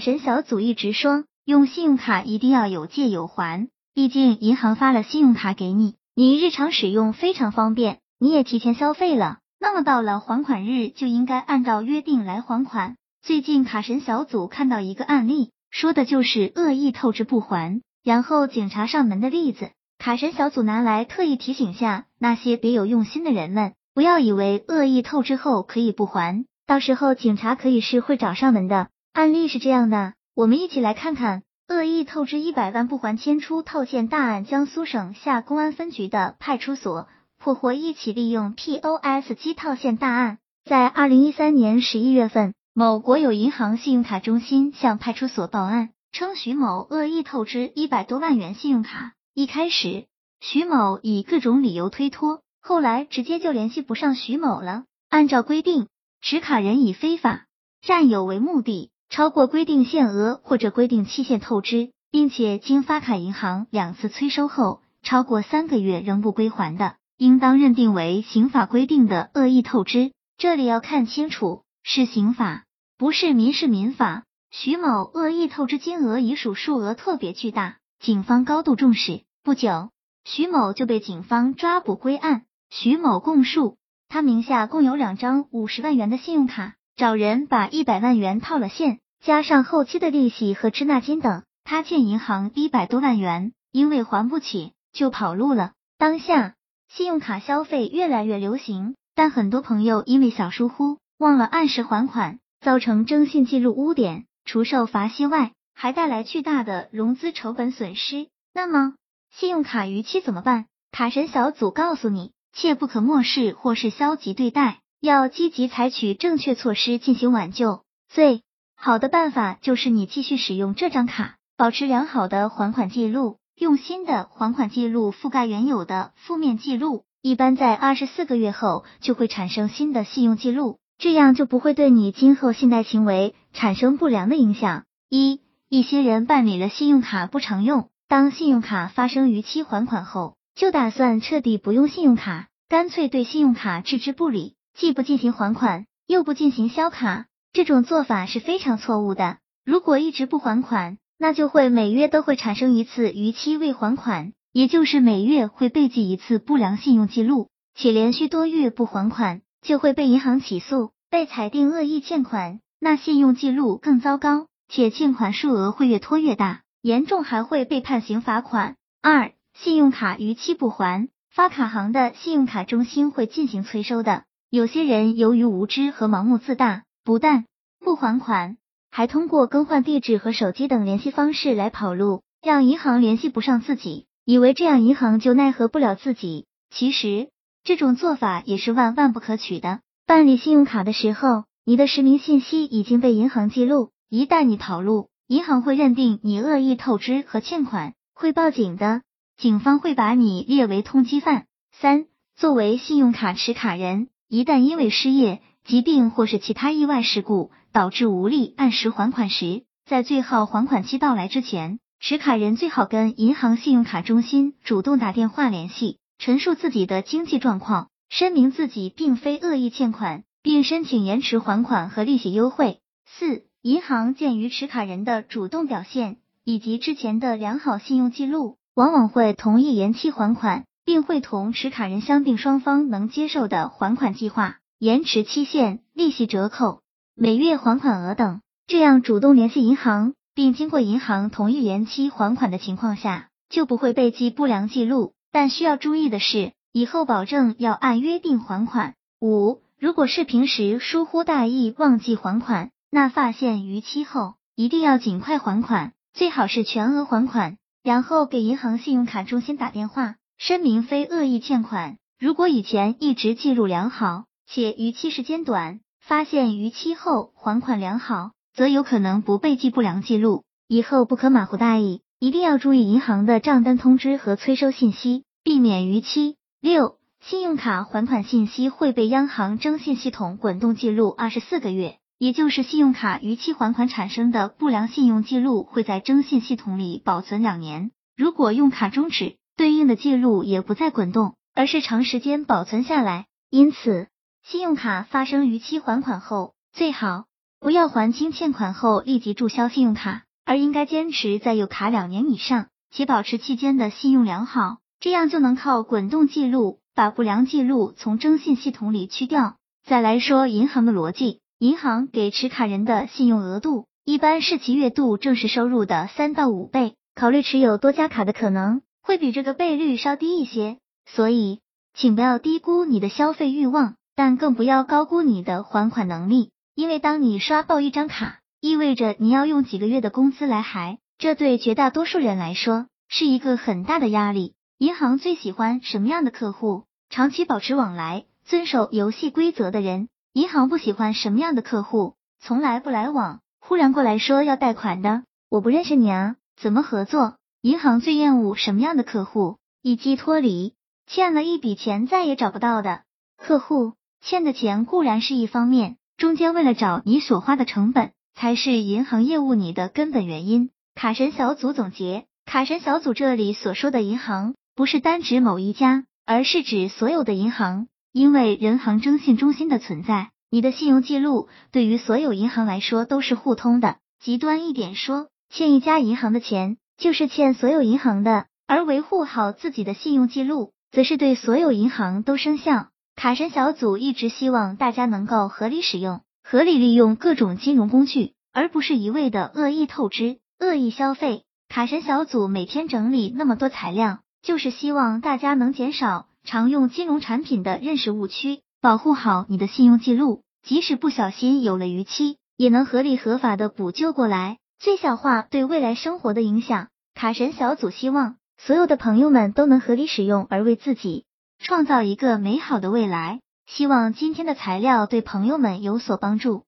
神小组一直说，用信用卡一定要有借有还，毕竟银行发了信用卡给你，你日常使用非常方便，你也提前消费了，那么到了还款日就应该按照约定来还款。最近卡神小组看到一个案例，说的就是恶意透支不还，然后警察上门的例子。卡神小组拿来特意提醒下那些别有用心的人们，不要以为恶意透支后可以不还，到时候警察可以是会找上门的。案例是这样的，我们一起来看看恶意透支一百万不还迁出套现大案。江苏省下公安分局的派出所破获一起利用 POS 机套现大案。在二零一三年十一月份，某国有银行信用卡中心向派出所报案，称徐某恶意透支一百多万元信用卡。一开始，徐某以各种理由推脱，后来直接就联系不上徐某了。按照规定，持卡人以非法占有为目的，超过规定限额或者规定期限透支，并且经发卡银行两次催收后，超过三个月仍不归还的，应当认定为刑法规定的恶意透支。这里要看清楚，是刑法，不是民事民法。徐某恶意透支金额已属数额特别巨大，警方高度重视。不久，徐某就被警方抓捕归案。徐某供述，他名下共有两张五十万元的信用卡，找人把一百万元套了现，加上后期的利息和滞纳金等，他欠银行一百多万元，因为还不起，就跑路了。当下，信用卡消费越来越流行，但很多朋友因为小疏忽，忘了按时还款，造成征信记录污点，除受罚息外，还带来巨大的融资成本损失。那么，信用卡逾期怎么办？卡神小组告诉你，切不可漠视或是消极对待，要积极采取正确措施进行挽救。最好的办法就是你继续使用这张卡，保持良好的还款记录，用新的还款记录覆盖原有的负面记录。一般在二十四个月后就会产生新的信用记录，这样就不会对你今后信贷行为产生不良的影响。一一些人办理了信用卡不常用。当信用卡发生逾期还款后，就打算彻底不用信用卡，干脆对信用卡置之不理，既不进行还款，又不进行销卡，这种做法是非常错误的。如果一直不还款，那就会每月都会产生一次逾期未还款，也就是每月会被记一次不良信用记录，且连续多月不还款，就会被银行起诉，被裁定恶意欠款，那信用记录更糟糕，且欠款数额会越拖越大。严重还会被判刑罚款。二、信用卡逾期不还，发卡行的信用卡中心会进行催收的。有些人由于无知和盲目自大，不但不还款，还通过更换地址和手机等联系方式来跑路，让银行联系不上自己，以为这样银行就奈何不了自己。其实这种做法也是万万不可取的。办理信用卡的时候，你的实名信息已经被银行记录，一旦你跑路，银行会认定你恶意透支和欠款，会报警的。警方会把你列为通缉犯。三、作为信用卡持卡人，一旦因为失业、疾病或是其他意外事故导致无力按时还款时，在最后还款期到来之前，持卡人最好跟银行信用卡中心主动打电话联系，陈述自己的经济状况，声明自己并非恶意欠款，并申请延迟还款和利息优惠。四。银行鉴于持卡人的主动表现以及之前的良好信用记录，往往会同意延期还款，并会同持卡人商定双方能接受的还款计划、延迟期限、利息折扣、每月还款额等。这样主动联系银行，并经过银行同意延期还款的情况下，就不会被记不良记录。但需要注意的是，以后保证要按约定还款。五，如果是平时疏忽大意忘记还款。那发现逾期后，一定要尽快还款，最好是全额还款，然后给银行信用卡中心打电话，声明非恶意欠款。如果以前一直记录良好，且逾期时间短，发现逾期后还款良好，则有可能不被记不良记录。以后不可马虎大意，一定要注意银行的账单通知和催收信息，避免逾期。六、信用卡还款信息会被央行征信系统滚动记录二十四个月。也就是信用卡逾期还款产生的不良信用记录会在征信系统里保存两年。如果用卡终止，对应的记录也不再滚动，而是长时间保存下来。因此，信用卡发生逾期还款后，最好不要还清欠款后立即注销信用卡，而应该坚持在有卡两年以上，且保持期间的信用良好，这样就能靠滚动记录把不良记录从征信系统里去掉。再来说银行的逻辑，银行给持卡人的信用额度一般是其月度正式收入的三到五倍，考虑持有多家卡的可能会比这个倍率稍低一些，所以请不要低估你的消费欲望，但更不要高估你的还款能力。因为当你刷爆一张卡，意味着你要用几个月的工资来还，这对绝大多数人来说是一个很大的压力。银行最喜欢什么样的客户？长期保持往来、遵守游戏规则的人。银行不喜欢什么样的客户？从来不来往、忽然过来说要贷款的。我不认识你啊，怎么合作？银行最厌恶什么样的客户？以及脱离欠了一笔钱再也找不到的客户。欠的钱固然是一方面。中间为了找你所花的成本，才是银行业务你的根本原因。卡神小组总结：卡神小组这里所说的银行，不是单指某一家，而是指所有的银行。因为人行征信中心的存在，你的信用记录对于所有银行来说都是互通的。极端一点说，欠一家银行的钱，就是欠所有银行的。而维护好自己的信用记录，则是对所有银行都生效。卡神小组一直希望大家能够合理使用、合理利用各种金融工具，而不是一味的恶意透支、恶意消费。卡神小组每天整理那么多材料，就是希望大家能减少常用金融产品的认识误区，保护好你的信用记录，即使不小心有了逾期，也能合理合法的补救过来，最小化对未来生活的影响。卡神小组希望所有的朋友们都能合理使用，而为自己。创造一个美好的未来。希望今天的材料对朋友们有所帮助。